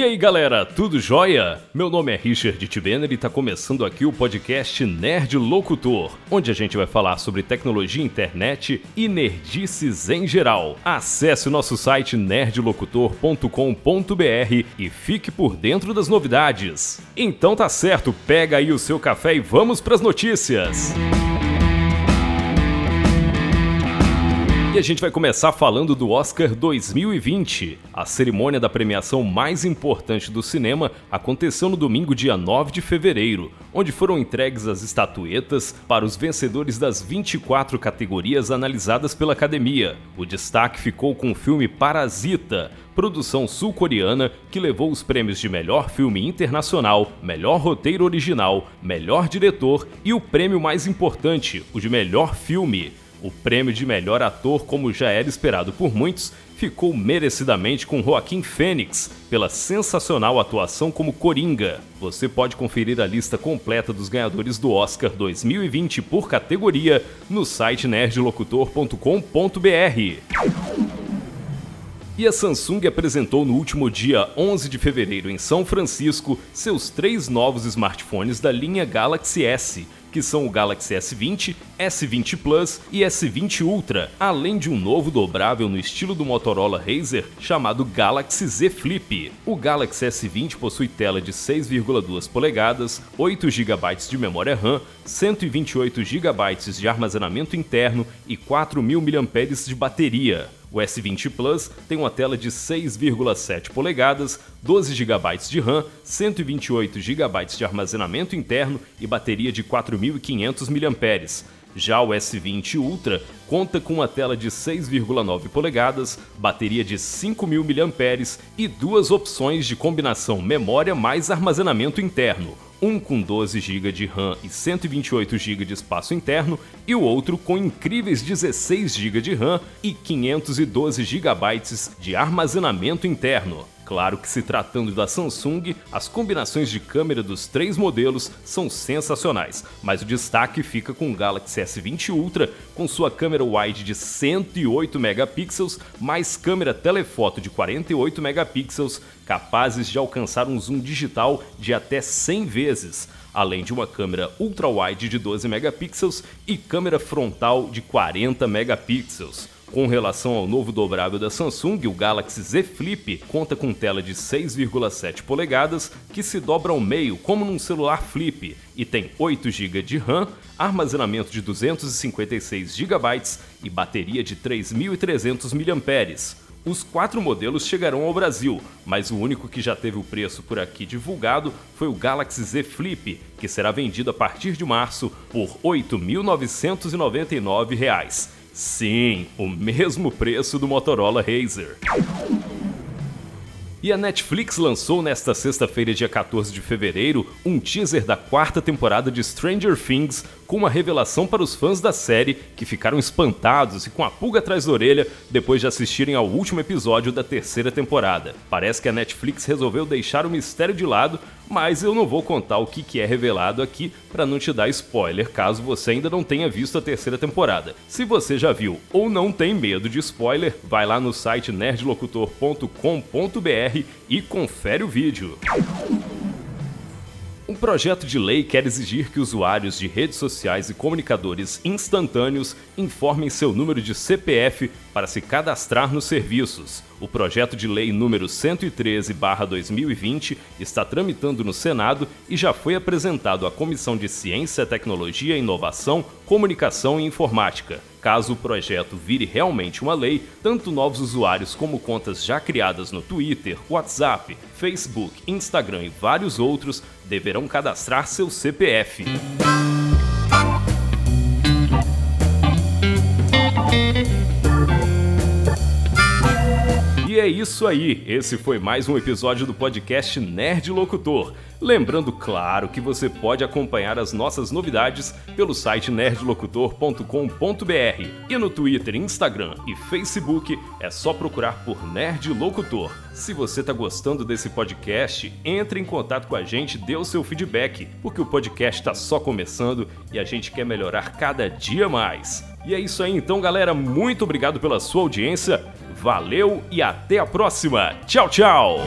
E aí galera, tudo jóia? Meu nome é Richard Tibener e está começando aqui o podcast Nerd Locutor, onde a gente vai falar sobre tecnologia, internet e nerdices em geral. Acesse o nosso site nerdlocutor.com.br e fique por dentro das novidades. Então tá certo, pega aí o seu café e vamos para as notícias. Música E a gente vai começar falando do Oscar 2020. A cerimônia da premiação mais importante do cinema aconteceu no domingo, dia 9 de fevereiro, onde foram entregues as estatuetas para os vencedores das 24 categorias analisadas pela academia. O destaque ficou com o filme Parasita, produção sul-coreana que levou os prêmios de melhor filme internacional, melhor roteiro original, melhor diretor e o prêmio mais importante, o de melhor filme. O prêmio de melhor ator, como já era esperado por muitos, ficou merecidamente com Joaquim Fênix pela sensacional atuação como Coringa. Você pode conferir a lista completa dos ganhadores do Oscar 2020 por categoria no site nerdlocutor.com.br. E a Samsung apresentou no último dia 11 de fevereiro em São Francisco seus três novos smartphones da linha Galaxy S que são o Galaxy S20, S20 Plus e S20 Ultra, além de um novo dobrável no estilo do Motorola Razr chamado Galaxy Z Flip. O Galaxy S20 possui tela de 6,2 polegadas, 8 GB de memória RAM, 128 GB de armazenamento interno e 4.000 mAh de bateria. O S20 Plus tem uma tela de 6,7 polegadas, 12 GB de RAM, 128 GB de armazenamento interno e bateria de 4.500 mAh. Já o S20 Ultra conta com uma tela de 6,9 polegadas, bateria de 5.000 mAh e duas opções de combinação memória mais armazenamento interno um com 12 GB de RAM e 128 GB de espaço interno e o outro com incríveis 16 GB de RAM e 512 GB de armazenamento interno. Claro que se tratando da Samsung, as combinações de câmera dos três modelos são sensacionais, mas o destaque fica com o Galaxy S20 Ultra, com sua câmera wide de 108 megapixels, mais câmera telefoto de 48 megapixels, capazes de alcançar um zoom digital de até 100 vezes, além de uma câmera ultra-wide de 12 megapixels e câmera frontal de 40 megapixels. Com relação ao novo dobrável da Samsung, o Galaxy Z Flip conta com tela de 6,7 polegadas que se dobra ao meio como num celular flip e tem 8 GB de RAM, armazenamento de 256 GB e bateria de 3.300 mAh. Os quatro modelos chegarão ao Brasil, mas o único que já teve o preço por aqui divulgado foi o Galaxy Z Flip, que será vendido a partir de março por R$ 8.999. Sim, o mesmo preço do Motorola Razr. E a Netflix lançou nesta sexta-feira, dia 14 de fevereiro, um teaser da quarta temporada de Stranger Things com uma revelação para os fãs da série que ficaram espantados e com a pulga atrás da orelha depois de assistirem ao último episódio da terceira temporada. Parece que a Netflix resolveu deixar o mistério de lado, mas eu não vou contar o que é revelado aqui para não te dar spoiler caso você ainda não tenha visto a terceira temporada. Se você já viu ou não tem medo de spoiler, vai lá no site nerdlocutor.com.br e confere o vídeo. Um projeto de lei quer exigir que usuários de redes sociais e comunicadores instantâneos informem seu número de CPF para se cadastrar nos serviços. O projeto de lei número 113/2020 está tramitando no Senado e já foi apresentado à Comissão de Ciência, Tecnologia, Inovação, Comunicação e Informática. Caso o projeto vire realmente uma lei, tanto novos usuários como contas já criadas no Twitter, WhatsApp, Facebook, Instagram e vários outros deverão cadastrar seu CPF. Isso aí, esse foi mais um episódio do podcast Nerd Locutor. Lembrando, claro, que você pode acompanhar as nossas novidades pelo site nerdlocutor.com.br e no Twitter, Instagram e Facebook é só procurar por Nerd Locutor. Se você está gostando desse podcast, entre em contato com a gente, dê o seu feedback, porque o podcast está só começando e a gente quer melhorar cada dia mais. E é isso aí então, galera. Muito obrigado pela sua audiência. Valeu e até a próxima. Tchau, tchau.